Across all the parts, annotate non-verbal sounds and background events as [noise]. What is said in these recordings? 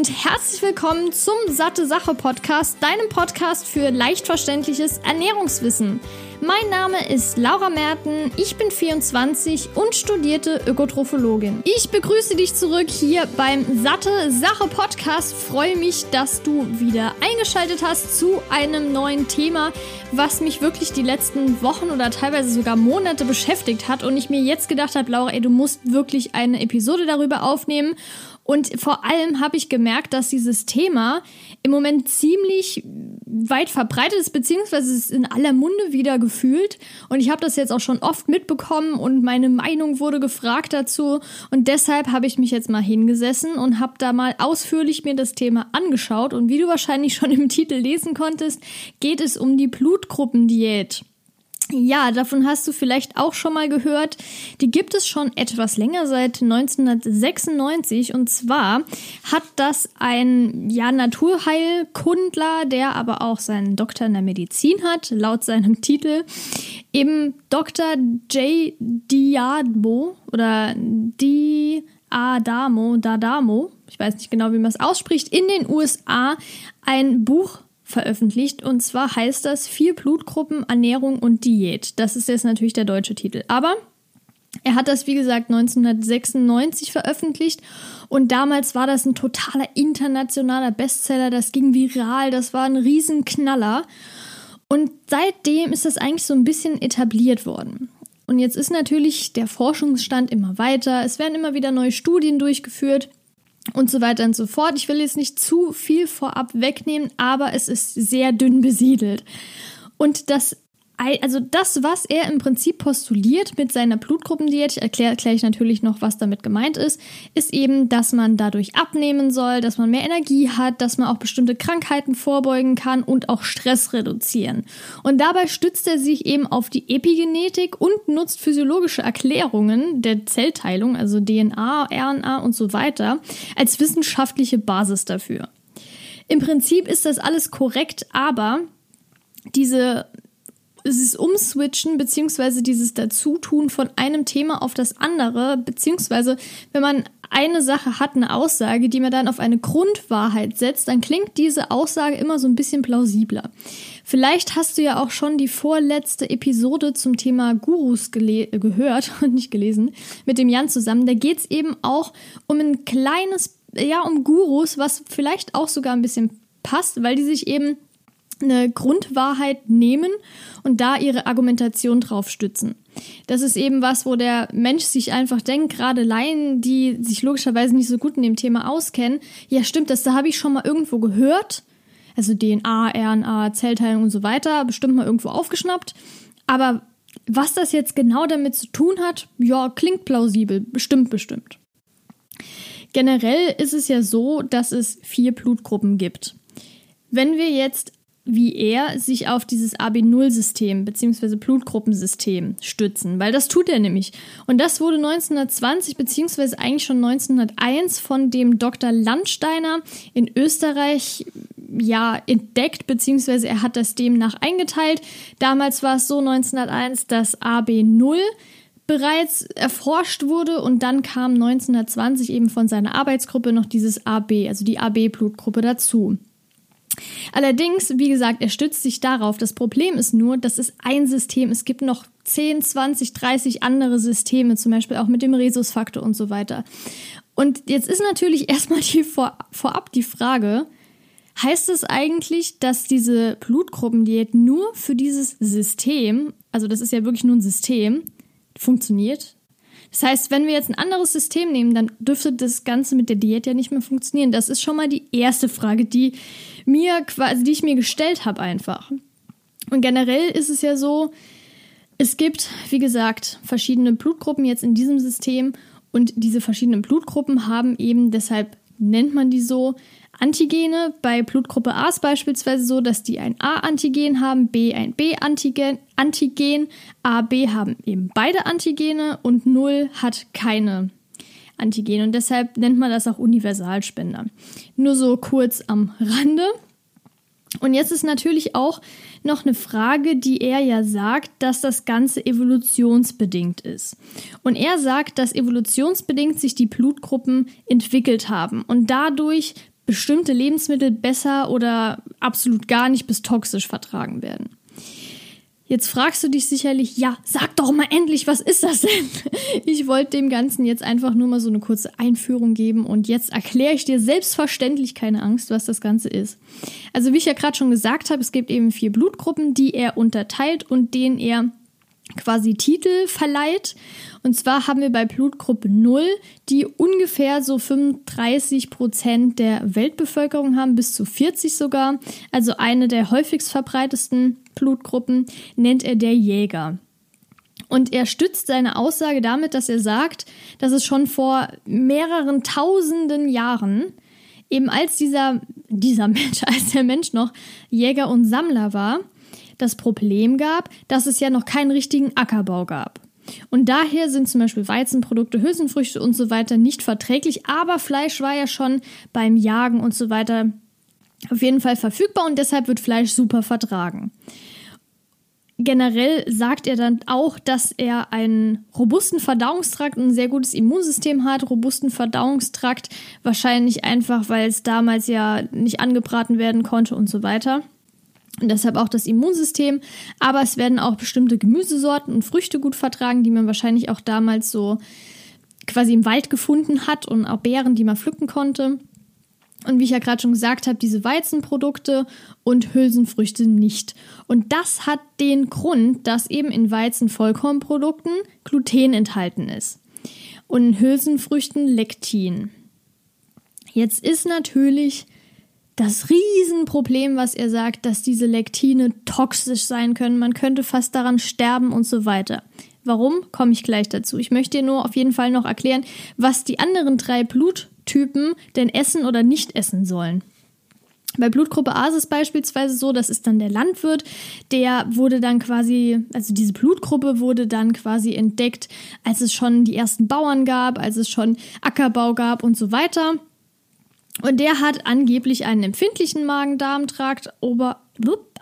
und herzlich willkommen zum Satte Sache Podcast, deinem Podcast für leicht verständliches Ernährungswissen. Mein Name ist Laura Merten, ich bin 24 und studierte Ökotrophologin. Ich begrüße dich zurück hier beim Satte Sache Podcast. Freue mich, dass du wieder eingeschaltet hast zu einem neuen Thema, was mich wirklich die letzten Wochen oder teilweise sogar Monate beschäftigt hat und ich mir jetzt gedacht habe, Laura, ey, du musst wirklich eine Episode darüber aufnehmen. Und vor allem habe ich gemerkt, dass dieses Thema im Moment ziemlich weit verbreitet ist, beziehungsweise es ist in aller Munde wieder gefühlt. Und ich habe das jetzt auch schon oft mitbekommen und meine Meinung wurde gefragt dazu. Und deshalb habe ich mich jetzt mal hingesessen und habe da mal ausführlich mir das Thema angeschaut. Und wie du wahrscheinlich [laughs] schon im Titel lesen konntest, geht es um die Blutgruppendiät. Ja, davon hast du vielleicht auch schon mal gehört. Die gibt es schon etwas länger, seit 1996. Und zwar hat das ein ja, Naturheilkundler, der aber auch seinen Doktor in der Medizin hat, laut seinem [laughs] Titel, eben Dr. J. Diadmo oder Di Adamo, Dadamo, ich weiß nicht genau, wie man es ausspricht, in den USA ein Buch veröffentlicht. Und zwar heißt das Vier Blutgruppen, Ernährung und Diät. Das ist jetzt natürlich der deutsche Titel. Aber er hat das, wie gesagt, 1996 veröffentlicht und damals war das ein totaler internationaler Bestseller. Das ging viral, das war ein Riesenknaller. Und seitdem ist das eigentlich so ein bisschen etabliert worden. Und jetzt ist natürlich der Forschungsstand immer weiter. Es werden immer wieder neue Studien durchgeführt und so weiter und so fort. Ich will jetzt nicht zu viel vorab wegnehmen, aber es ist sehr dünn besiedelt. Und das also das, was er im Prinzip postuliert mit seiner Blutgruppendiät, ich erkläre gleich natürlich noch, was damit gemeint ist, ist eben, dass man dadurch abnehmen soll, dass man mehr Energie hat, dass man auch bestimmte Krankheiten vorbeugen kann und auch Stress reduzieren. Und dabei stützt er sich eben auf die Epigenetik und nutzt physiologische Erklärungen der Zellteilung, also DNA, RNA und so weiter, als wissenschaftliche Basis dafür. Im Prinzip ist das alles korrekt, aber diese dieses Umswitchen beziehungsweise dieses Dazutun von einem Thema auf das andere, beziehungsweise wenn man eine Sache hat, eine Aussage, die man dann auf eine Grundwahrheit setzt, dann klingt diese Aussage immer so ein bisschen plausibler. Vielleicht hast du ja auch schon die vorletzte Episode zum Thema Gurus gehört [laughs] und nicht gelesen, mit dem Jan zusammen. Da geht es eben auch um ein kleines, ja, um Gurus, was vielleicht auch sogar ein bisschen passt, weil die sich eben eine Grundwahrheit nehmen und da ihre Argumentation drauf stützen. Das ist eben was, wo der Mensch sich einfach denkt, gerade Laien, die sich logischerweise nicht so gut in dem Thema auskennen, ja stimmt, das da habe ich schon mal irgendwo gehört, also DNA, RNA, Zellteilung und so weiter, bestimmt mal irgendwo aufgeschnappt, aber was das jetzt genau damit zu tun hat, ja, klingt plausibel, bestimmt, bestimmt. Generell ist es ja so, dass es vier Blutgruppen gibt. Wenn wir jetzt wie er sich auf dieses AB0-System bzw. Blutgruppensystem stützen, weil das tut er nämlich. Und das wurde 1920 bzw. eigentlich schon 1901 von dem Dr. Landsteiner in Österreich ja entdeckt bzw. er hat das demnach eingeteilt. Damals war es so 1901, dass AB0 bereits erforscht wurde und dann kam 1920 eben von seiner Arbeitsgruppe noch dieses AB, also die AB-Blutgruppe dazu. Allerdings, wie gesagt, er stützt sich darauf. Das Problem ist nur, das ist ein System. Es gibt noch 10, 20, 30 andere Systeme, zum Beispiel auch mit dem Rhesusfaktor und so weiter. Und jetzt ist natürlich [laughs] erstmal die vor, vorab die Frage, heißt es eigentlich, dass diese Blutgruppendiät nur für dieses System, also das ist ja wirklich nur ein System, funktioniert? Das heißt, wenn wir jetzt ein anderes System nehmen, dann dürfte das Ganze mit der Diät ja nicht mehr funktionieren. Das ist schon mal die erste Frage, die mir quasi, die ich mir gestellt habe einfach. Und generell ist es ja so, es gibt, wie gesagt, verschiedene Blutgruppen jetzt in diesem System und diese verschiedenen Blutgruppen haben eben, deshalb nennt man die so, Antigene. Bei Blutgruppe A ist beispielsweise so, dass die ein A-Antigen haben, B ein B-Antigen, Antigen, A, B haben eben beide Antigene und 0 hat keine Antigen und deshalb nennt man das auch Universalspender. Nur so kurz am Rande. Und jetzt ist natürlich auch noch eine Frage, die er ja sagt, dass das Ganze evolutionsbedingt ist. Und er sagt, dass evolutionsbedingt sich die Blutgruppen entwickelt haben und dadurch bestimmte Lebensmittel besser oder absolut gar nicht bis toxisch vertragen werden. Jetzt fragst du dich sicherlich, ja, sag doch mal endlich, was ist das denn? [laughs] Ich wollte dem Ganzen jetzt einfach nur mal so eine kurze Einführung geben und jetzt erkläre ich dir selbstverständlich keine Angst, was das Ganze ist. Also wie ich ja gerade schon gesagt habe, es gibt eben vier Blutgruppen, die er unterteilt und denen er quasi Titel verleiht. Und zwar haben wir bei Blutgruppe 0, die ungefähr so 35 Prozent der Weltbevölkerung haben, bis zu 40 sogar. Also eine der häufigst verbreitesten Blutgruppen nennt er der Jäger. Und er stützt seine Aussage damit, dass er sagt, dass es schon vor mehreren tausenden Jahren, eben als dieser, dieser Mensch, [laughs] als der Mensch noch Jäger und Sammler war, das Problem gab, dass es ja noch keinen richtigen Ackerbau gab. Und daher sind zum Beispiel Weizenprodukte, Hülsenfrüchte und so weiter nicht verträglich, aber Fleisch war ja schon beim Jagen und so weiter auf jeden Fall verfügbar und deshalb wird Fleisch super vertragen. Generell sagt er dann auch, dass er einen robusten Verdauungstrakt und ein sehr gutes Immunsystem hat. Robusten Verdauungstrakt wahrscheinlich einfach, weil es damals ja nicht angebraten werden konnte und so weiter und deshalb auch das Immunsystem. Aber es werden auch bestimmte Gemüsesorten und Früchte gut vertragen, die man wahrscheinlich auch damals so quasi im Wald gefunden hat und auch Beeren, die man pflücken konnte. Und wie ich ja gerade schon gesagt habe, diese Weizenprodukte und Hülsenfrüchte nicht. Und das hat den Grund, dass eben in Weizenvollkornprodukten Gluten enthalten ist. Und in Hülsenfrüchten Lektin. Jetzt ist natürlich das Riesenproblem, was er sagt, dass diese Lektine toxisch sein können. Man könnte fast daran sterben und so weiter. Warum? Komme ich gleich dazu. Ich möchte dir nur auf jeden Fall noch erklären, was die anderen drei Bluttypen denn essen oder nicht essen sollen. Bei Blutgruppe A ist es beispielsweise so, das ist dann der Landwirt, der wurde dann quasi, also diese Blutgruppe wurde dann quasi entdeckt, als es schon die ersten Bauern gab, als es schon Ackerbau gab und so weiter. Und der hat angeblich einen empfindlichen Magen-Darm-Trakt,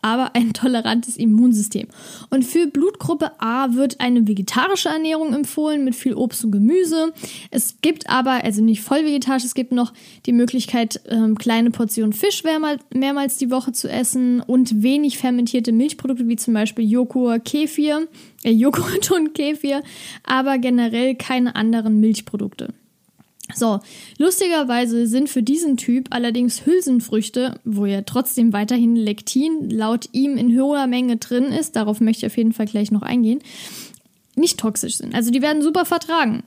aber ein tolerantes Immunsystem. Und für Blutgruppe A wird eine vegetarische Ernährung empfohlen mit viel Obst und Gemüse. Es gibt aber, also nicht voll vegetarisch, es gibt noch die Möglichkeit, ähm, kleine Portionen Fisch mehrmals, die Woche zu essen und wenig fermentierte Milchprodukte wie zum Beispiel Joghurt, Kefir, äh, Joghurt [laughs] und Kefir, aber generell keine anderen Milchprodukte. So, lustigerweise sind für diesen Typ allerdings Hülsenfrüchte, wo ja trotzdem weiterhin Lektin laut ihm in hoher Menge drin ist, darauf möchte ich auf jeden Fall gleich noch eingehen, nicht toxisch sind. Also die werden super vertragen.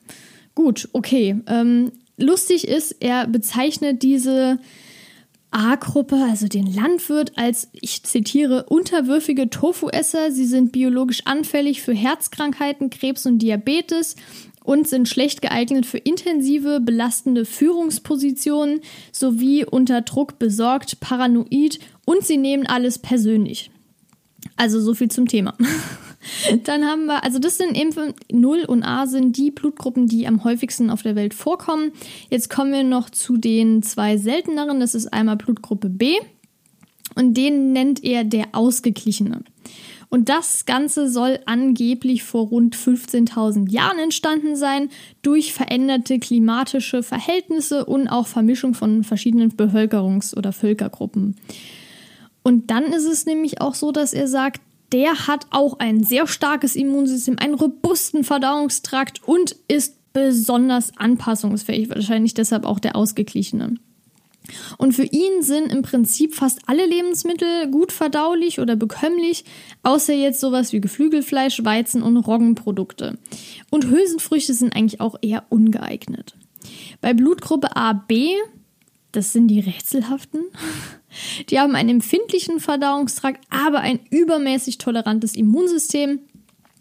Gut, okay. Ähm, lustig ist, er bezeichnet diese A-Gruppe, also den Landwirt, als, ich zitiere, unterwürfige Tofuesser. Sie sind biologisch anfällig für Herzkrankheiten, Krebs und Diabetes und sind schlecht geeignet für intensive, belastende Führungspositionen sowie unter Druck besorgt, paranoid und sie nehmen alles persönlich. Also so viel zum Thema. [laughs] Dann haben wir, also das sind eben 0 und A sind die Blutgruppen, die am häufigsten auf der Welt vorkommen. Jetzt kommen wir noch zu den zwei selteneren. Das ist einmal Blutgruppe B und den nennt er der Ausgeglichene. Und das Ganze soll angeblich vor rund 15.000 Jahren entstanden sein, durch veränderte klimatische Verhältnisse und auch Vermischung von verschiedenen Bevölkerungs- oder Völkergruppen. Und dann ist es nämlich auch so, dass er sagt, der hat auch ein sehr starkes Immunsystem, einen robusten Verdauungstrakt und ist besonders anpassungsfähig, wahrscheinlich deshalb auch der ausgeglichene. Und für ihn sind im Prinzip fast alle Lebensmittel gut verdaulich oder bekömmlich, außer jetzt sowas wie Geflügelfleisch, Weizen und Roggenprodukte. Und Hülsenfrüchte sind eigentlich auch eher ungeeignet. Bei Blutgruppe AB, das sind die rätselhaften, [laughs] die haben einen empfindlichen Verdauungstrakt, aber ein übermäßig tolerantes Immunsystem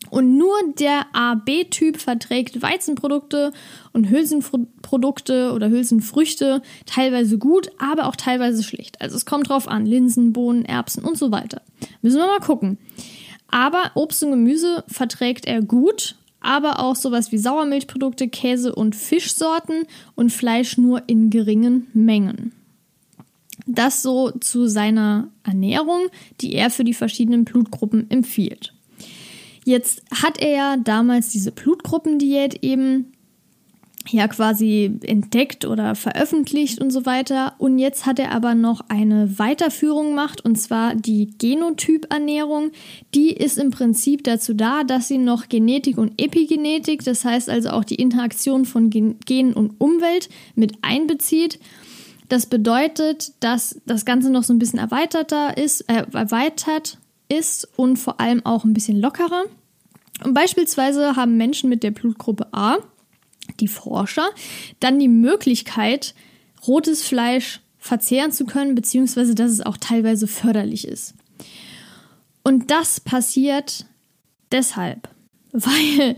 und nur der AB-Typ verträgt Weizenprodukte und Hülsenprodukte oder Hülsenfrüchte teilweise gut, aber auch teilweise schlecht. Also es kommt drauf an. Linsen, Bohnen, Erbsen und so weiter. Müssen wir mal gucken. Aber Obst und Gemüse verträgt er gut, aber auch sowas wie Sauermilchprodukte, Käse und Fischsorten und Fleisch nur in geringen Mengen. Das so zu seiner Ernährung, die er für die verschiedenen Blutgruppen empfiehlt. Jetzt hat er ja damals diese Blutgruppendiät eben ja quasi entdeckt oder veröffentlicht und so weiter. Und jetzt hat er aber noch eine Weiterführung gemacht und zwar die Genotypernährung. Die ist im Prinzip dazu da, dass sie noch Genetik und Epigenetik, das heißt also auch die Interaktion von Gen und Umwelt mit einbezieht. Das bedeutet, dass das Ganze noch so ein bisschen erweiterter ist, äh, erweitert ist und vor allem auch ein bisschen lockerer. Und beispielsweise haben Menschen mit der Blutgruppe A die Forscher dann die Möglichkeit, rotes Fleisch verzehren zu können, beziehungsweise dass es auch teilweise förderlich ist. Und das passiert deshalb, [laughs] weil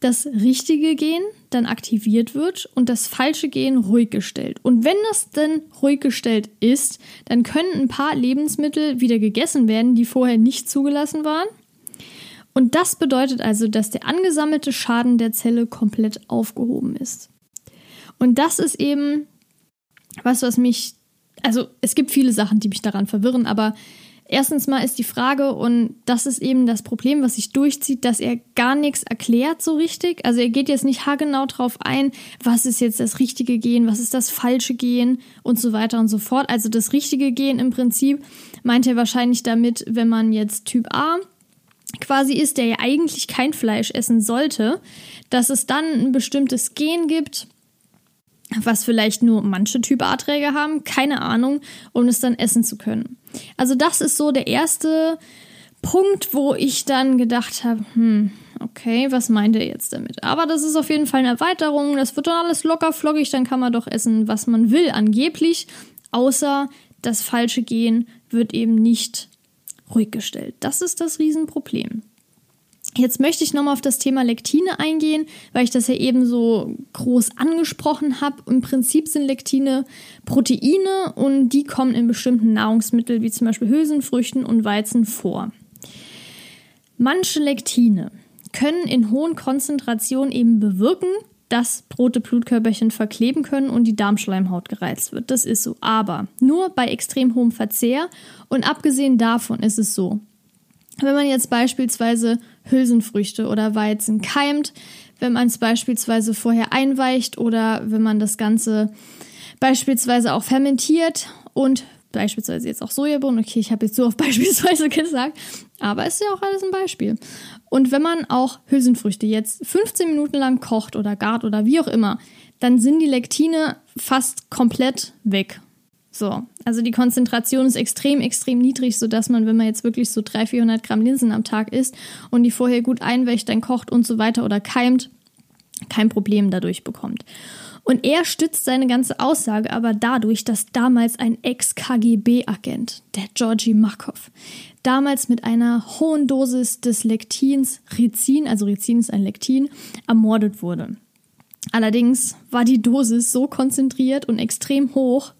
das richtige Gen dann aktiviert wird und das falsche Gen ruhig gestellt. Und wenn das dann ruhig gestellt ist, dann können ein paar Lebensmittel wieder gegessen werden, die vorher nicht zugelassen waren. Und das bedeutet also, dass der angesammelte Schaden der Zelle komplett aufgehoben ist. Und das ist eben was, was mich, also es gibt viele Sachen, die mich daran verwirren, aber erstens mal ist die Frage, und das ist eben das Problem, was sich durchzieht, dass er gar nichts erklärt so richtig. Also er geht jetzt nicht haargenau drauf ein, was ist jetzt das richtige Gen, was ist das falsche Gen und so weiter und so fort. Also das richtige Gen im Prinzip meint er wahrscheinlich damit, wenn man jetzt Typ A quasi ist, der ja eigentlich kein Fleisch essen sollte, dass es dann ein bestimmtes Gen gibt, was vielleicht nur manche Typ A-Träger haben, keine Ahnung, um es dann essen zu können. Also das ist so der erste Punkt, wo ich dann gedacht habe, hm, okay, was meint er jetzt damit? Aber das ist auf jeden Fall eine Erweiterung, das wird dann alles locker flockig, dann kann man doch essen, was man will, angeblich, außer das falsche Gen wird eben nicht ruhig gestellt. Das ist das Riesenproblem. Jetzt möchte ich nochmal auf das Thema Lektine eingehen, weil ich das ja eben so groß angesprochen habe. Im Prinzip sind Lektine Proteine und die kommen in bestimmten Nahrungsmitteln wie zum Beispiel Hülsenfrüchten und Weizen vor. Manche Lektine können in hohen Konzentrationen eben bewirken, dass rote Blutkörperchen verkleben können und die Darmschleimhaut gereizt wird. Das ist so. Aber nur bei extrem hohem Verzehr. Und abgesehen davon ist es so, wenn man jetzt beispielsweise Hülsenfrüchte oder Weizen keimt, wenn man es beispielsweise vorher einweicht oder wenn man das Ganze beispielsweise auch fermentiert und beispielsweise jetzt auch Sojabohnen. Okay, ich habe jetzt so auf [laughs] beispielsweise gesagt, aber es ist ja auch alles ein Beispiel. Und wenn man auch Hülsenfrüchte jetzt 15 Minuten lang kocht oder gart oder wie auch immer, dann sind die Lektine fast komplett weg. So, also die Konzentration ist extrem, extrem niedrig, sodass man, wenn man jetzt wirklich so 300, 400 Gramm Linsen am Tag isst und die vorher gut einwächt, dann kocht und so weiter oder keimt, kein Problem dadurch bekommt. Und er stützt seine ganze Aussage aber dadurch, dass damals ein Ex-KGB-Agent, der Georgi Markov, damals mit einer hohen Dosis des Lektins, Rizin, also Rizin ist ein Lektin, ermordet wurde. Allerdings war die Dosis so konzentriert und extrem hoch,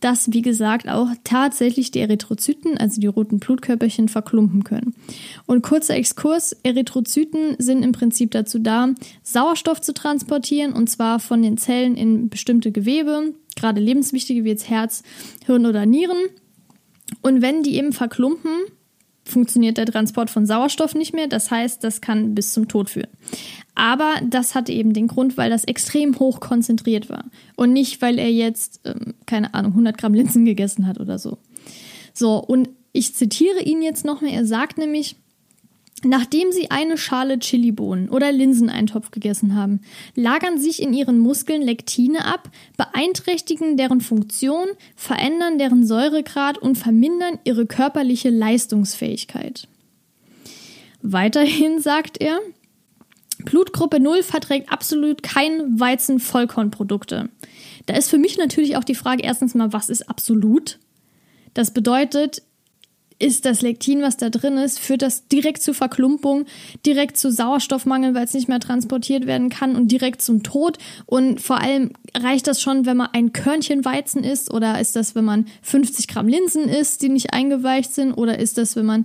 dass, wie gesagt, auch tatsächlich die Erythrozyten, also die roten Blutkörperchen, verklumpen können. Und kurzer Exkurs, Erythrozyten sind im Prinzip dazu da, Sauerstoff zu transportieren, und zwar von den Zellen in bestimmte Gewebe, gerade lebenswichtige wie jetzt Herz, Hirn oder Nieren. Und wenn die eben verklumpen, funktioniert der Transport von Sauerstoff nicht mehr. Das heißt, das kann bis zum Tod führen. Aber das hatte eben den Grund, weil das extrem hoch konzentriert war. Und nicht, weil er jetzt, ähm, keine Ahnung, 100 Gramm Linsen gegessen hat oder so. So, und ich zitiere ihn jetzt nochmal. Er sagt nämlich, Nachdem sie eine Schale Chilibohnen oder Linseneintopf gegessen haben, lagern sich in ihren Muskeln Lektine ab, beeinträchtigen deren Funktion, verändern deren Säuregrad und vermindern ihre körperliche Leistungsfähigkeit. Weiterhin sagt er, Blutgruppe 0 verträgt absolut kein Weizen-Vollkornprodukte. Da ist für mich natürlich auch die Frage erstens mal, was ist absolut? Das bedeutet, ist das Lektin, was da drin ist, führt das direkt zu Verklumpung, direkt zu Sauerstoffmangel, weil es nicht mehr transportiert werden kann und direkt zum Tod. Und vor allem reicht das schon, wenn man ein Körnchen Weizen isst oder ist das, wenn man 50 Gramm Linsen isst, die nicht eingeweicht sind oder ist das, wenn man,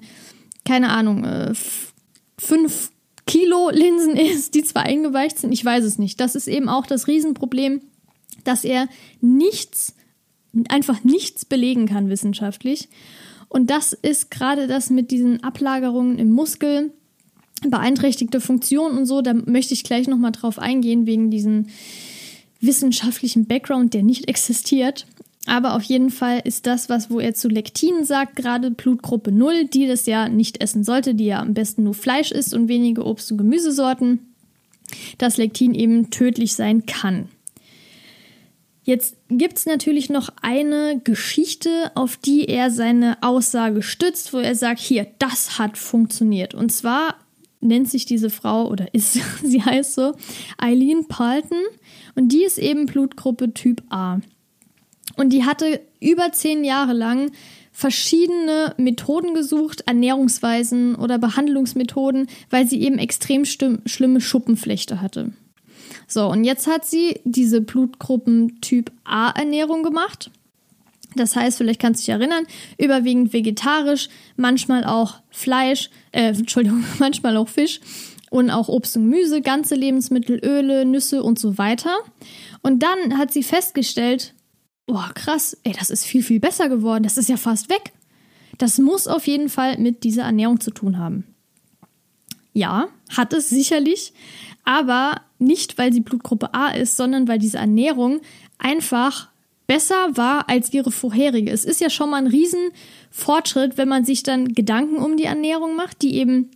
keine Ahnung, äh, 5 Kilo Linsen isst, die zwar eingeweicht sind, ich weiß es nicht. Das ist eben auch das Riesenproblem, dass er nichts, einfach nichts belegen kann wissenschaftlich. Und das ist gerade das mit diesen Ablagerungen im Muskel, beeinträchtigte Funktion und so. Da möchte ich gleich nochmal drauf eingehen, wegen diesen wissenschaftlichen Background, der nicht existiert. Aber auf jeden Fall ist das, was wo er zu Lektinen sagt, gerade Blutgruppe 0, die das ja nicht essen sollte, die ja am besten nur Fleisch isst und wenige Obst- und Gemüsesorten, dass Lektin eben tödlich sein kann. Jetzt gibt es natürlich noch eine Geschichte, auf die er seine Aussage stützt, wo er sagt, hier, das hat funktioniert. Und zwar nennt sich diese Frau oder ist, [laughs] sie heißt so, Eileen Palton und die ist eben Blutgruppe Typ A. Und die hatte über zehn Jahre lang verschiedene Methoden gesucht, Ernährungsweisen oder Behandlungsmethoden, weil sie eben extrem schlimme Schuppenflechte hatte. So, und jetzt hat sie diese Blutgruppen Typ A Ernährung gemacht. Das heißt, vielleicht kannst du dich erinnern, überwiegend vegetarisch, manchmal auch Fleisch, äh, [laughs] Entschuldigung, manchmal auch Fisch und auch Obst und Gemüse, ganze Lebensmittel, Öle, Nüsse und so weiter. Und dann hat sie festgestellt, boah, krass, ey, das ist viel, viel besser geworden. Das ist ja fast weg. Das muss auf jeden Fall mit dieser Ernährung zu tun haben. Ja, hat es sicherlich, aber nicht, weil sie Blutgruppe A ist, sondern weil diese Ernährung einfach besser war als ihre vorherige. Es ist ja schon mal ein Riesenfortschritt, wenn man sich dann Gedanken um die Ernährung macht, die eben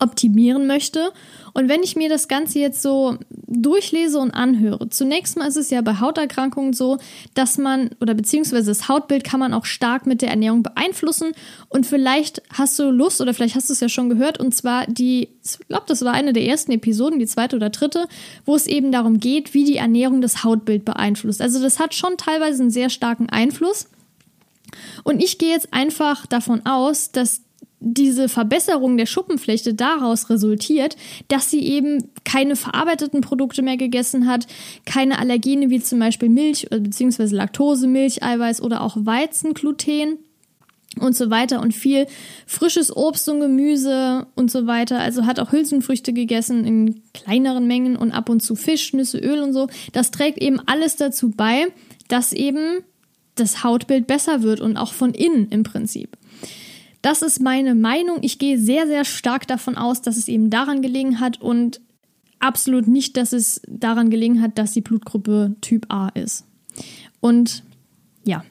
optimieren möchte. Und wenn ich mir das Ganze jetzt so durchlese und anhöre, zunächst mal ist es ja bei Hauterkrankungen so, dass man, oder beziehungsweise das Hautbild kann man auch stark mit der Ernährung beeinflussen. Und vielleicht hast du Lust, oder vielleicht hast du es ja schon gehört, und zwar die, ich glaube, das war eine der ersten Episoden, die zweite oder dritte, wo es eben darum geht, wie die Ernährung das Hautbild beeinflusst. Also das hat schon teilweise einen sehr starken Einfluss. Und ich gehe jetzt einfach davon aus, dass diese Verbesserung der Schuppenflechte daraus resultiert, dass sie eben keine verarbeiteten Produkte mehr gegessen hat, keine Allergene wie zum Beispiel Milch bzw. Laktose, Milch, Eiweiß oder auch Weizengluten und so weiter und viel frisches Obst und Gemüse und so weiter. Also hat auch Hülsenfrüchte gegessen in kleineren Mengen und ab und zu Fisch, Nüsse, Öl und so. Das trägt eben alles dazu bei, dass eben das Hautbild besser wird und auch von innen im Prinzip. Das ist meine Meinung. Ich gehe sehr, sehr stark davon aus, dass es eben daran gelegen hat und absolut nicht, dass es daran gelegen hat, dass die Blutgruppe Typ A ist. Und ja,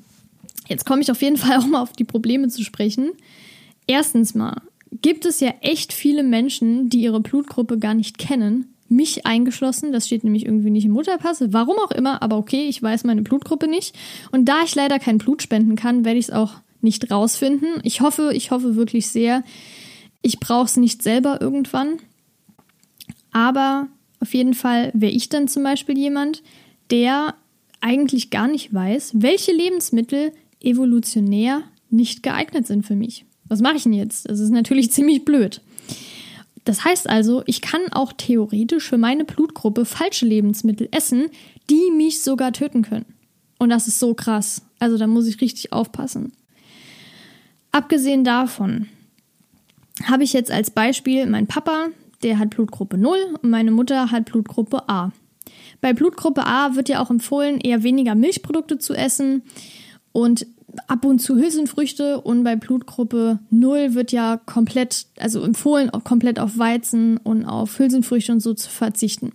jetzt komme ich auf jeden [laughs] Fall auch mal auf die Probleme zu sprechen. Erstens mal gibt es ja echt viele Menschen, die ihre Blutgruppe gar nicht kennen. Mich eingeschlossen, das steht nämlich irgendwie nicht im Mutterpass, warum auch immer, aber okay, ich weiß meine Blutgruppe nicht. Und da ich leider kein Blut spenden kann, werde ich es auch nicht rausfinden. Ich hoffe, ich hoffe wirklich sehr, ich brauche es nicht selber irgendwann. Aber auf jeden Fall wäre ich dann zum Beispiel jemand, der eigentlich gar nicht weiß, welche Lebensmittel evolutionär nicht geeignet sind für mich. Was mache ich denn jetzt? Das ist natürlich [laughs] ziemlich blöd. Das heißt also, ich kann auch theoretisch für meine Blutgruppe falsche Lebensmittel essen, die mich sogar töten können. Und das ist so krass. Also da muss ich richtig aufpassen. Abgesehen davon habe ich jetzt als Beispiel mein Papa, der hat Blutgruppe 0 und meine Mutter hat Blutgruppe A. Bei Blutgruppe A wird ja auch empfohlen, eher weniger Milchprodukte zu essen und ab und zu Hülsenfrüchte und bei Blutgruppe 0 wird ja komplett, also empfohlen, komplett auf Weizen und auf Hülsenfrüchte und so zu verzichten.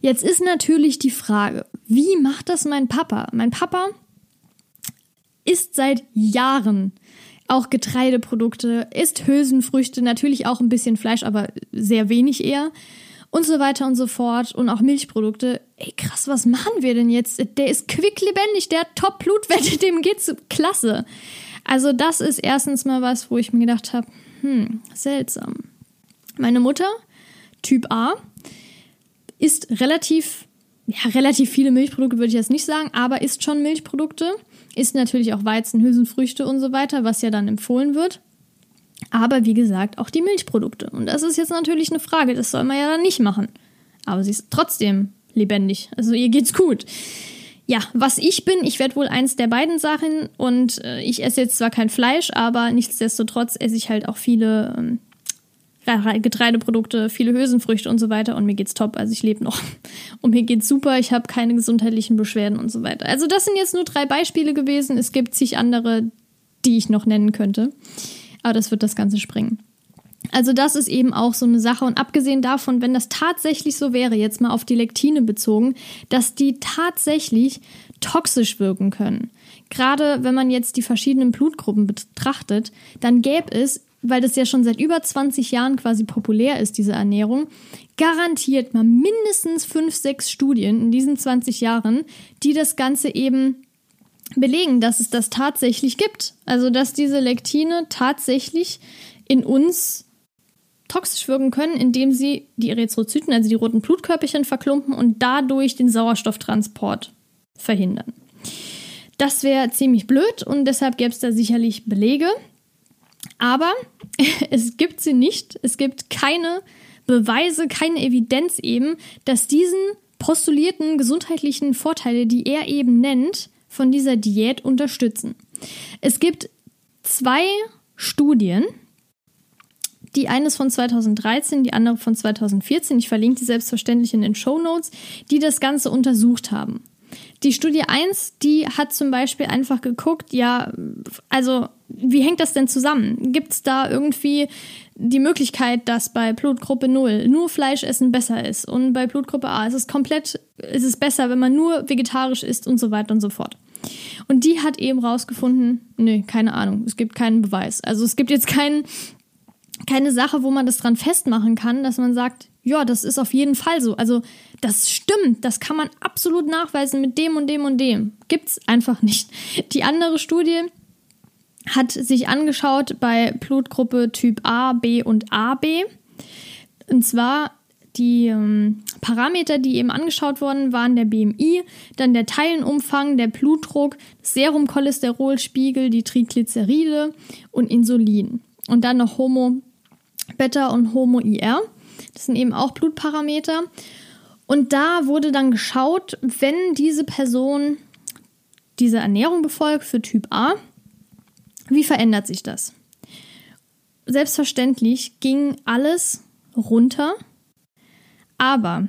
Jetzt ist natürlich die Frage, wie macht das mein Papa? Mein Papa isst seit Jahren auch Getreideprodukte, isst Hülsenfrüchte, natürlich auch ein bisschen Fleisch, aber sehr wenig eher und so weiter und so fort und auch Milchprodukte. Ey, krass, was machen wir denn jetzt? Der ist quicklebendig, der hat Top-Blutwerte, [laughs] dem geht's klasse. Also das ist erstens mal was, wo ich mir gedacht habe, hm, seltsam. Meine Mutter, Typ A, isst relativ, ja, relativ viele Milchprodukte würde ich jetzt nicht sagen, aber isst schon Milchprodukte isst natürlich auch Weizen, Hülsenfrüchte und so weiter, was ja dann empfohlen wird. Aber wie gesagt, auch die Milchprodukte. Und das ist jetzt natürlich eine Frage, das soll man ja dann nicht machen. Aber sie ist trotzdem lebendig. Also ihr geht's gut. Ja, was ich bin, ich werde wohl eins der beiden Sachen und äh, ich esse jetzt zwar kein Fleisch, aber nichtsdestotrotz esse ich halt auch viele ähm, Getreideprodukte, viele Hülsenfrüchte und so weiter und mir geht's top. Also ich lebe noch [laughs] und mir geht's super. Ich habe keine gesundheitlichen Beschwerden und so weiter. Also das sind jetzt nur drei Beispiele gewesen. Es gibt zig andere, die ich noch nennen könnte. Aber das wird das Ganze springen. Also das ist eben auch so eine Sache. Und abgesehen davon, wenn das tatsächlich so wäre, jetzt mal auf die Lektine bezogen, dass die tatsächlich toxisch wirken können. Gerade wenn man jetzt die verschiedenen Blutgruppen betrachtet, dann gäbe es, weil das ja schon seit über 20 Jahren quasi populär ist, diese Ernährung, garantiert mal mindestens fünf, sechs Studien in diesen 20 Jahren, die das Ganze eben belegen, dass es das tatsächlich gibt. Also dass diese Lektine tatsächlich in uns toxisch wirken können, indem sie die Erythrozyten, also die roten Blutkörperchen, verklumpen und dadurch den Sauerstofftransport verhindern. Das wäre ziemlich blöd und deshalb gäbe es da sicherlich Belege. Aber [laughs] es gibt sie nicht. Es gibt keine Beweise, keine Evidenz eben, dass diesen postulierten gesundheitlichen Vorteile, die er eben nennt, von dieser Diät unterstützen. Es gibt zwei Studien, die eine ist von 2013, die andere von 2014. Ich verlinke die selbstverständlich in den Show Notes, die das Ganze untersucht haben. Die Studie 1, die hat zum Beispiel einfach geguckt, ja, also wie hängt das denn zusammen? Gibt es da irgendwie die Möglichkeit, dass bei Blutgruppe 0 nur Fleisch essen besser ist und bei Blutgruppe A ist es komplett, ist es besser, wenn man nur vegetarisch isst und so weiter und so fort. Und die hat eben rausgefunden, nee, keine Ahnung, es gibt keinen Beweis. Also es gibt jetzt keinen keine Sache, wo man das dran festmachen kann, dass man sagt, ja, das ist auf jeden Fall so. Also das stimmt, das kann man absolut nachweisen mit dem und dem und dem. Gibt's einfach nicht. Die andere Studie hat sich angeschaut bei Blutgruppe Typ A, B und AB. Und zwar die ähm, Parameter, die eben angeschaut wurden, waren der BMI, dann der Teilenumfang, der Blutdruck, Serumcholesterolspiegel, die Triglyceride und Insulin. Und dann noch Homo Beta und Homo IR. Das sind eben auch Blutparameter. Und da wurde dann geschaut, wenn diese Person diese Ernährung befolgt für Typ A, wie verändert sich das? Selbstverständlich ging alles runter, aber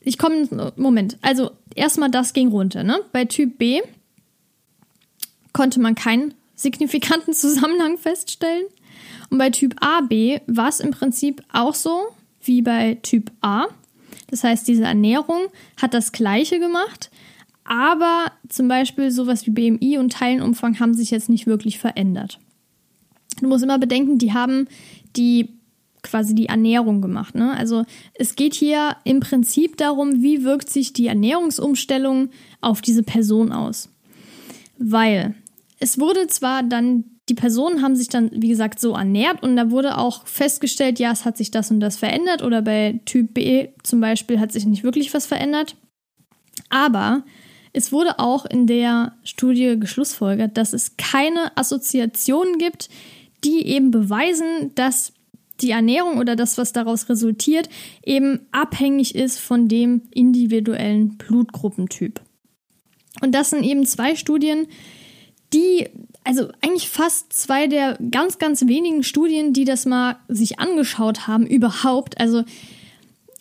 ich komme, Moment, also erstmal das ging runter. Ne? Bei Typ B konnte man keinen signifikanten [laughs] Zusammenhang feststellen. Und bei Typ AB war es im Prinzip auch so wie bei Typ A. Das heißt, diese Ernährung hat das Gleiche gemacht, aber zum Beispiel sowas wie BMI und Teilenumfang haben sich jetzt nicht wirklich verändert. Du musst immer bedenken, die haben die quasi die Ernährung gemacht. Ne? Also es geht hier im Prinzip darum, wie wirkt sich die Ernährungsumstellung auf diese Person aus. Weil es wurde zwar dann die Personen haben sich dann, wie gesagt, so ernährt und da wurde auch festgestellt, ja, es hat sich das und das verändert oder bei Typ B zum Beispiel hat sich nicht wirklich was verändert. Aber es wurde auch in der Studie geschlussfolgert, dass es keine Assoziationen gibt, die eben beweisen, dass die Ernährung oder das, was daraus resultiert, eben abhängig ist von dem individuellen Blutgruppentyp. Und das sind eben zwei Studien, die also eigentlich fast zwei der ganz, ganz wenigen Studien, die das mal sich angeschaut haben, überhaupt. Also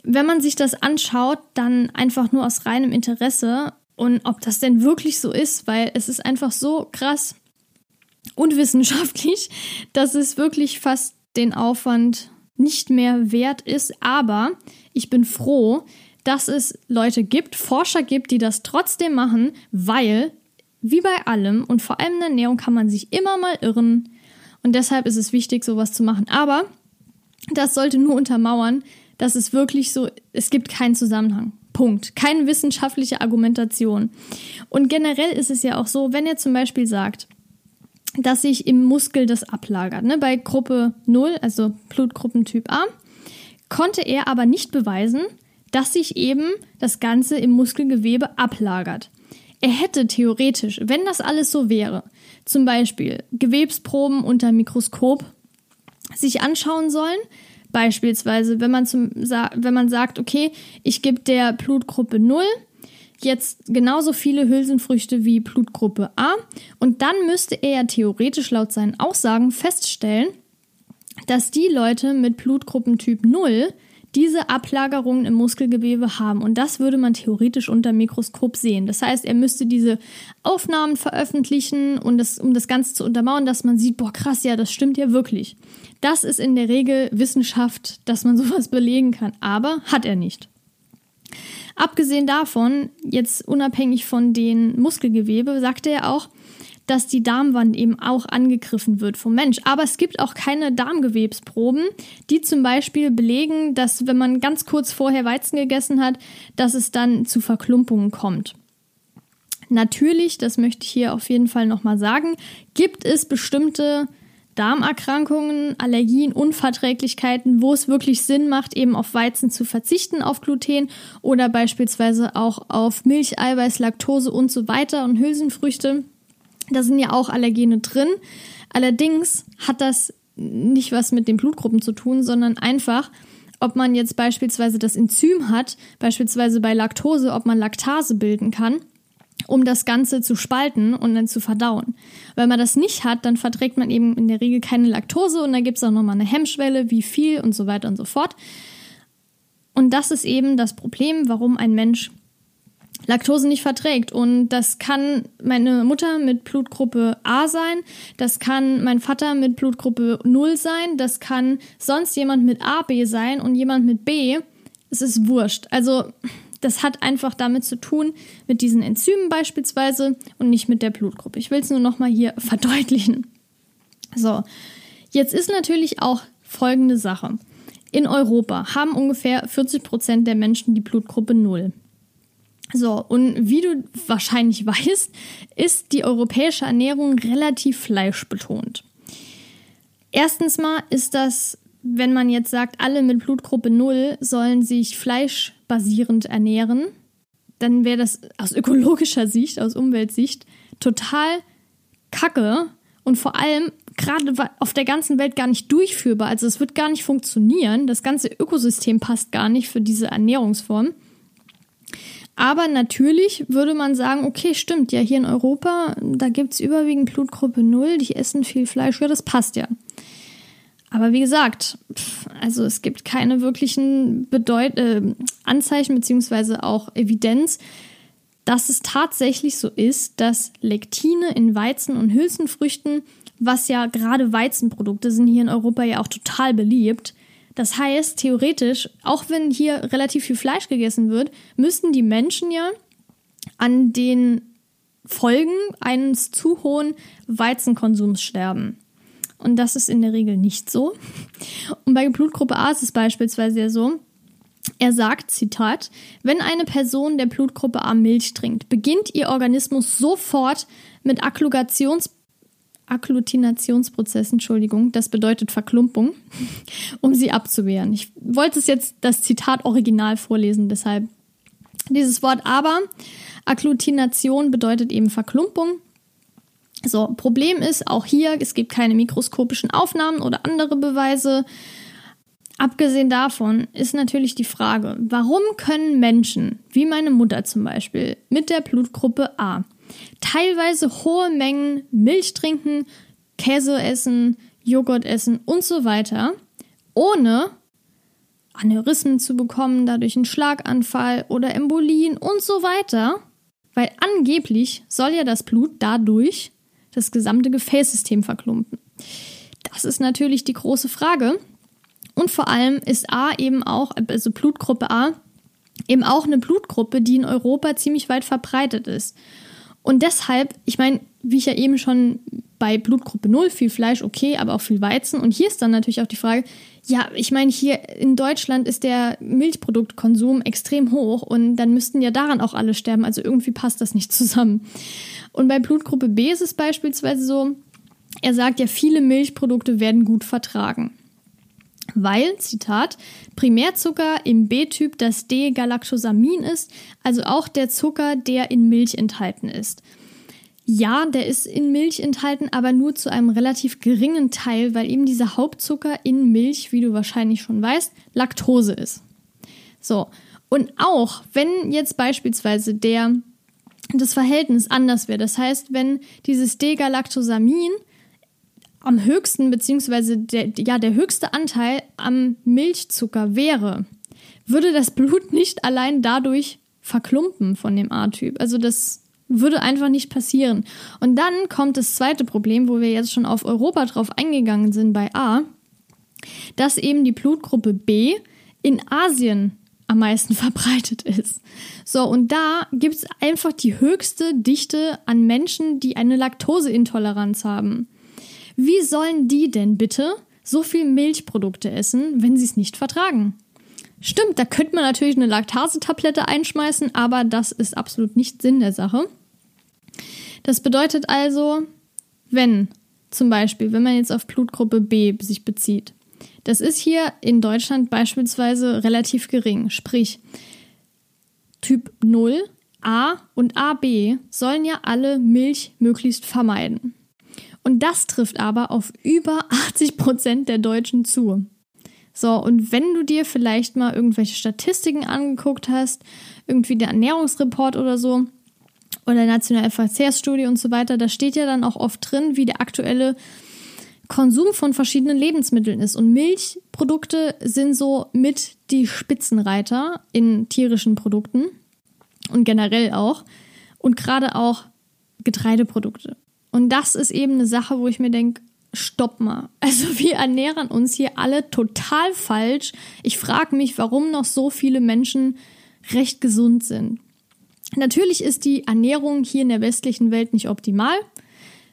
wenn man sich das anschaut, dann einfach nur aus reinem Interesse und ob das denn wirklich so ist, weil es ist einfach so krass unwissenschaftlich, [laughs] dass es wirklich fast den Aufwand nicht mehr wert ist. Aber ich bin froh, dass es Leute gibt, Forscher gibt, die das trotzdem machen, weil wie bei allem und vor allem in der Ernährung kann man sich immer mal irren. Und deshalb ist es wichtig, sowas zu machen. Aber das sollte nur untermauern, dass es wirklich so, es gibt keinen Zusammenhang. Punkt. Keine wissenschaftliche Argumentation. Und generell ist es ja auch so, wenn ihr zum Beispiel sagt, dass sich im Muskel das ablagert, ne, bei Gruppe 0, also Blutgruppentyp A, konnte er aber nicht beweisen, dass sich eben das Ganze im Muskelgewebe ablagert. Er hätte theoretisch, wenn das alles so wäre, zum Beispiel Gewebsproben unter Mikroskop sich anschauen sollen. Beispielsweise, wenn man, zum, wenn man sagt, okay, ich gebe der Blutgruppe 0 jetzt genauso viele Hülsenfrüchte wie Blutgruppe A und dann müsste er ja theoretisch laut seinen Aussagen feststellen, dass die Leute mit Blutgruppentyp 0 diese Ablagerungen im Muskelgewebe haben. Und das würde man theoretisch unter Mikroskop sehen. Das heißt, er müsste diese Aufnahmen veröffentlichen und das, um das Ganze zu untermauern, dass man sieht, boah, krass, ja, das stimmt ja wirklich. Das ist in der Regel Wissenschaft, dass man [laughs] sowas belegen kann. Aber hat er nicht. Abgesehen davon, jetzt unabhängig von den Muskelgewebe, sagte er auch, dass die Darmwand eben auch angegriffen wird vom Mensch. Aber es gibt auch keine Darmgewebsproben, die zum Beispiel belegen, dass wenn man ganz kurz vorher Weizen gegessen hat, dass es dann zu Verklumpungen kommt. Natürlich, das möchte ich hier auf jeden Fall nochmal sagen, gibt es bestimmte Darmerkrankungen, Allergien, Unverträglichkeiten, wo es wirklich Sinn macht, eben auf Weizen zu verzichten, auf Gluten oder beispielsweise auch auf Milch, Eiweiß, Laktose und so weiter und Hülsenfrüchte. Da sind ja auch Allergene drin. Allerdings hat das nicht was mit den Blutgruppen zu tun, sondern einfach, ob man jetzt beispielsweise das Enzym hat, beispielsweise bei Laktose, ob man Laktase bilden kann, um das Ganze zu spalten und dann zu verdauen. Wenn man das nicht hat, dann verträgt man eben in der Regel keine Laktose und da gibt es auch nochmal eine Hemmschwelle, wie viel und so weiter und so fort. Und das ist eben das Problem, warum ein Mensch Laktose nicht verträgt. Und das kann meine Mutter mit Blutgruppe A sein, das kann mein Vater mit Blutgruppe 0 sein, das kann sonst jemand mit A, B sein und jemand mit B. Es ist wurscht. Also das hat einfach damit zu tun, mit diesen Enzymen beispielsweise und nicht mit der Blutgruppe. Ich will es nur nochmal hier [laughs] verdeutlichen. So, jetzt ist natürlich auch folgende Sache. In Europa haben ungefähr 40 Prozent der Menschen die Blutgruppe 0. So, und wie du wahrscheinlich weißt, ist die europäische Ernährung relativ fleischbetont. Erstens mal ist das, wenn man jetzt sagt, alle mit Blutgruppe 0 sollen sich fleischbasierend ernähren, dann wäre das aus ökologischer Sicht, aus Umweltsicht total kacke und vor allem gerade auf der ganzen Welt gar nicht durchführbar. Also es wird gar nicht funktionieren. Das ganze Ökosystem passt gar nicht für diese Ernährungsform. Aber natürlich würde man sagen, okay, stimmt, ja, hier in Europa, da gibt es überwiegend Blutgruppe 0, die essen viel Fleisch, ja, das passt ja. Aber wie gesagt, also es gibt keine wirklichen Bedeut äh, Anzeichen beziehungsweise auch Evidenz, dass es tatsächlich so ist, dass Lektine in Weizen und Hülsenfrüchten, was ja gerade Weizenprodukte sind hier in Europa ja auch total beliebt, das heißt, theoretisch, auch wenn hier relativ viel Fleisch gegessen wird, müssten die Menschen ja an den Folgen eines zu hohen Weizenkonsums sterben. Und das ist in der Regel nicht so. Und bei Blutgruppe A ist es beispielsweise ja so, er sagt, Zitat, wenn eine Person der Blutgruppe A Milch trinkt, beginnt ihr Organismus sofort mit Agglutinations Agglutinationsprozess, Entschuldigung, das bedeutet Verklumpung, [laughs] um sie abzuwehren. Ich wollte es jetzt das Zitat original vorlesen, deshalb dieses Wort aber. Agglutination bedeutet eben Verklumpung. So, Problem ist auch hier, es gibt keine mikroskopischen Aufnahmen oder andere Beweise. Abgesehen davon ist natürlich die Frage, warum können Menschen, wie meine Mutter zum Beispiel, mit der Blutgruppe A teilweise hohe Mengen Milch trinken, Käse essen, Joghurt essen und so weiter, ohne Aneurysmen zu bekommen, dadurch einen Schlaganfall oder Embolien und so weiter, weil angeblich soll ja das Blut dadurch das gesamte Gefäßsystem verklumpen. Das ist natürlich die große Frage. Und vor allem ist A eben auch, also Blutgruppe A, eben auch eine Blutgruppe, die in Europa ziemlich weit verbreitet ist. Und deshalb, ich meine, wie ich ja eben schon bei Blutgruppe 0, viel Fleisch, okay, aber auch viel Weizen. Und hier ist dann natürlich auch die Frage, ja, ich meine, hier in Deutschland ist der Milchproduktkonsum extrem hoch und dann müssten ja daran auch alle sterben. Also irgendwie passt das nicht [laughs] zusammen. Und bei Blutgruppe B ist es beispielsweise so, er sagt ja, viele Milchprodukte werden gut vertragen weil, Zitat, Primärzucker im B-Typ das D-Galactosamin ist, also auch der Zucker, der in Milch enthalten ist. Ja, der ist in Milch enthalten, aber nur zu einem relativ geringen Teil, weil eben dieser Hauptzucker in Milch, wie du wahrscheinlich schon weißt, Laktose ist. So, und auch wenn jetzt beispielsweise der das Verhältnis anders wäre, das heißt, wenn dieses D-Galactosamin am höchsten, beziehungsweise der, ja, der höchste Anteil am Milchzucker wäre, würde das Blut nicht allein dadurch verklumpen von dem A-Typ. Also das würde einfach nicht passieren. Und dann kommt das zweite Problem, wo wir jetzt schon auf Europa drauf eingegangen sind bei A, dass eben die Blutgruppe B in Asien am meisten [laughs] verbreitet ist. So, und da gibt es einfach die höchste Dichte an Menschen, die eine Laktoseintoleranz haben. Wie sollen die denn bitte so viel Milchprodukte essen, wenn sie es nicht vertragen? Stimmt, da könnte man natürlich eine Laktase-Tablette einschmeißen, aber das ist absolut nicht Sinn der Sache. Das bedeutet also, wenn zum Beispiel, wenn man jetzt auf Blutgruppe B sich bezieht, das ist hier in Deutschland beispielsweise relativ gering. Sprich, Typ 0, A und AB sollen ja alle Milch möglichst vermeiden. Und das trifft aber auf über 80 Prozent der Deutschen zu. So, und wenn du dir vielleicht mal irgendwelche Statistiken angeguckt hast, irgendwie der Ernährungsreport oder so, oder nationale Verkehrsstudie und so weiter, da steht ja dann auch oft drin, wie der aktuelle Konsum von verschiedenen Lebensmitteln ist. Und Milchprodukte sind so mit die Spitzenreiter in tierischen Produkten und generell auch. Und gerade auch Getreideprodukte. Und das ist eben eine Sache, wo ich mir denke, stopp mal. [laughs] Also wir ernähren uns hier alle total falsch. Ich frage mich, warum noch so viele Menschen recht gesund sind. Natürlich ist die Ernährung hier in der westlichen Welt nicht optimal,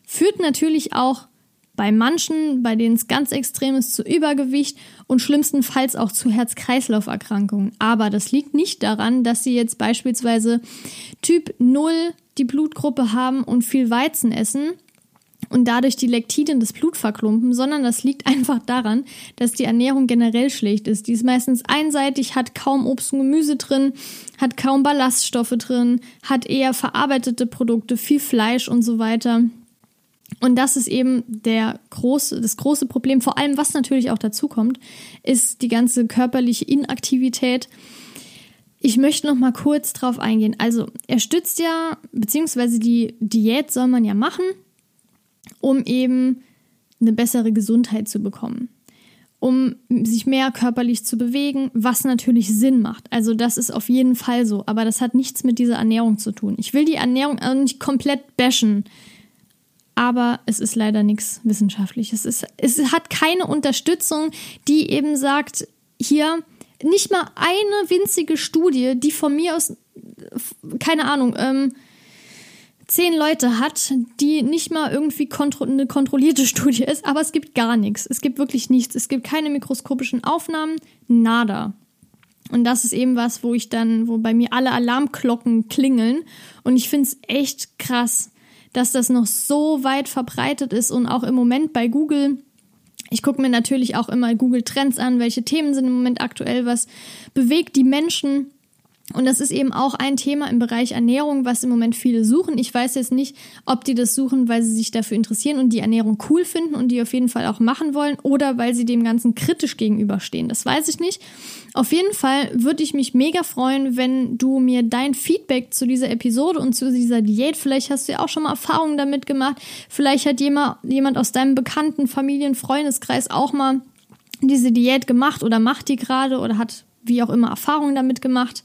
führt natürlich auch bei manchen, bei denen es ganz extrem ist, zu Übergewicht und schlimmstenfalls auch zu Herz-Kreislauf-Erkrankungen. Aber das liegt nicht daran, dass sie jetzt beispielsweise Typ 0 die Blutgruppe haben und viel Weizen essen, und dadurch die Lektine das Blut verklumpen, sondern das liegt [laughs] einfach daran, dass die Ernährung generell schlecht ist. Die ist meistens einseitig, hat kaum Obst und Gemüse drin, hat kaum Ballaststoffe drin, hat eher verarbeitete Produkte, viel Fleisch und so weiter. Und das ist eben der große, das große Problem. Vor allem, was natürlich auch dazu kommt, ist die ganze körperliche Inaktivität. Ich möchte noch mal kurz drauf eingehen. Also, er stützt ja, beziehungsweise die Diät soll man ja machen, um eben eine bessere Gesundheit zu bekommen, um sich mehr körperlich zu bewegen, was natürlich Sinn macht. Also das ist auf jeden Fall so, aber das hat nichts mit dieser Ernährung zu tun. Ich will die Ernährung auch nicht komplett bashen, aber es ist leider nichts Wissenschaftliches. Es, es hat keine Unterstützung, die eben sagt, hier nicht mal eine winzige Studie, die von mir aus, keine Ahnung, ähm, zehn Leute hat, die nicht mal irgendwie kontro eine kontrollierte [laughs] Studie ist, aber es gibt gar nichts. Es gibt wirklich nichts. Es gibt keine mikroskopischen Aufnahmen, nada. Und das ist eben was, wo ich dann, wo bei mir alle Alarmglocken klingeln. Und ich finde es echt krass, dass das noch so weit verbreitet ist und auch im Moment bei Google. Ich gucke mir natürlich auch immer Google Trends an, welche Themen sind im Moment aktuell, was bewegt die Menschen. Und das ist eben auch ein Thema im Bereich Ernährung, was im Moment viele suchen. Ich weiß jetzt nicht, ob die das suchen, weil sie sich dafür interessieren und die Ernährung cool finden und die auf jeden Fall auch machen wollen oder weil sie dem Ganzen kritisch gegenüberstehen. Das weiß ich nicht. Auf jeden Fall würde ich mich mega freuen, wenn du mir dein Feedback zu dieser Episode und zu dieser Diät, vielleicht hast du ja auch schon mal Erfahrungen damit gemacht, vielleicht hat jemand, aus deinem bekannten Familien-, Freundeskreis auch mal diese Diät gemacht oder macht die gerade oder hat wie auch immer Erfahrungen damit gemacht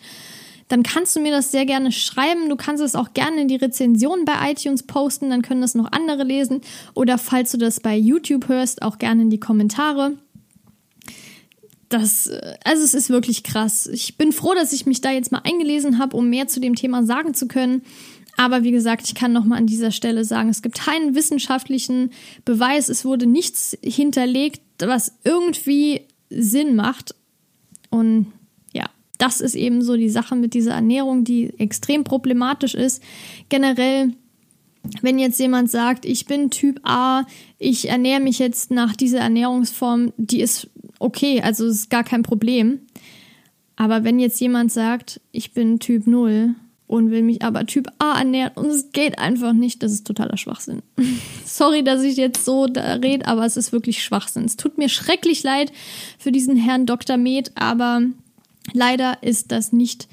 dann kannst du mir das sehr gerne schreiben. Du kannst es auch gerne in die Rezension bei iTunes posten, dann können das noch andere lesen. Oder falls du das bei YouTube hörst, auch gerne in die Kommentare. Das, also es ist wirklich krass. Ich bin froh, dass ich mich da jetzt mal eingelesen habe, um mehr zu dem Thema sagen zu können. Aber wie gesagt, ich kann noch mal an dieser Stelle sagen, es gibt keinen wissenschaftlichen Beweis. Es wurde nichts hinterlegt, was irgendwie Sinn macht. Und das ist eben so die Sache mit dieser Ernährung, die extrem problematisch ist. Generell, wenn jetzt jemand sagt, ich bin Typ A, ich ernähre mich jetzt nach dieser Ernährungsform, die ist okay, also ist gar kein Problem. Aber wenn jetzt jemand sagt, ich bin Typ 0 und will mich aber Typ A ernähren und es geht einfach nicht, das ist totaler Schwachsinn. [laughs] Sorry, dass ich jetzt so rede, aber es ist wirklich Schwachsinn. Es tut mir schrecklich leid für diesen Herrn Dr. Med, aber Leider ist das nicht,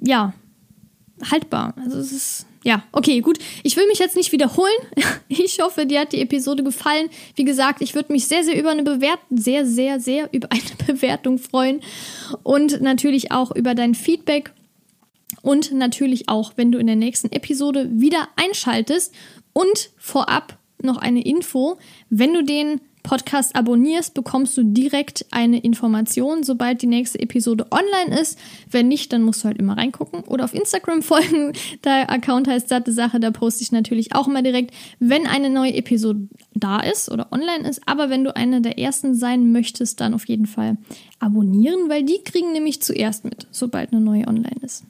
ja, haltbar. Also es ist, ja, okay, gut. Ich will mich jetzt nicht wiederholen. [laughs] Ich hoffe, dir hat die Episode gefallen. Wie gesagt, ich würde mich sehr, sehr über eine Bewertung, sehr, sehr, sehr über eine [laughs] Bewertung freuen. Und natürlich auch über dein Feedback. Und natürlich auch, wenn du in der nächsten Episode wieder einschaltest. Und vorab noch eine Info. Wenn du den Podcast abonnierst, bekommst du direkt eine Information, sobald die nächste Episode online ist. Wenn nicht, dann musst du halt immer reingucken oder auf Instagram [laughs] folgen. Der Account heißt Satte Sache, da poste ich natürlich auch immer direkt, wenn eine neue Episode da ist oder online ist. Aber wenn du eine der ersten sein möchtest, dann auf jeden Fall abonnieren, weil die kriegen nämlich zuerst mit, sobald eine neue online ist.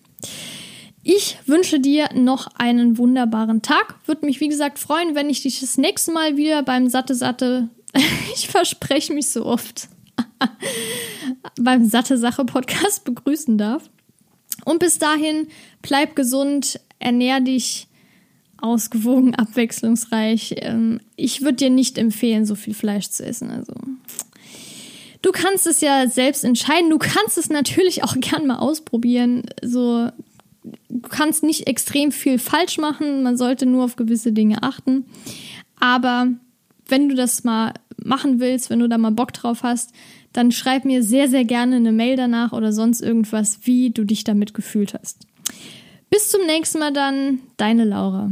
Ich wünsche dir noch einen wunderbaren Tag. Würde mich, wie gesagt, freuen, wenn ich dich das nächste Mal wieder beim Satte Satte [laughs] ich verspreche mich so oft [laughs] beim Satte Sache Podcast begrüßen darf. Und bis dahin, bleib gesund, ernähr dich ausgewogen, abwechslungsreich. Ähm, ich würde dir nicht empfehlen, so viel Fleisch zu essen. Also, du kannst es ja selbst entscheiden. Du kannst es natürlich auch [laughs] gern mal ausprobieren. So, du kannst nicht extrem viel falsch machen. Man sollte nur auf gewisse Dinge achten. Aber wenn du das mal machen willst, wenn du da mal Bock drauf hast, dann schreib mir sehr, sehr gerne eine Mail danach oder sonst irgendwas, wie du dich damit gefühlt hast. Bis zum nächsten Mal dann, deine Laura.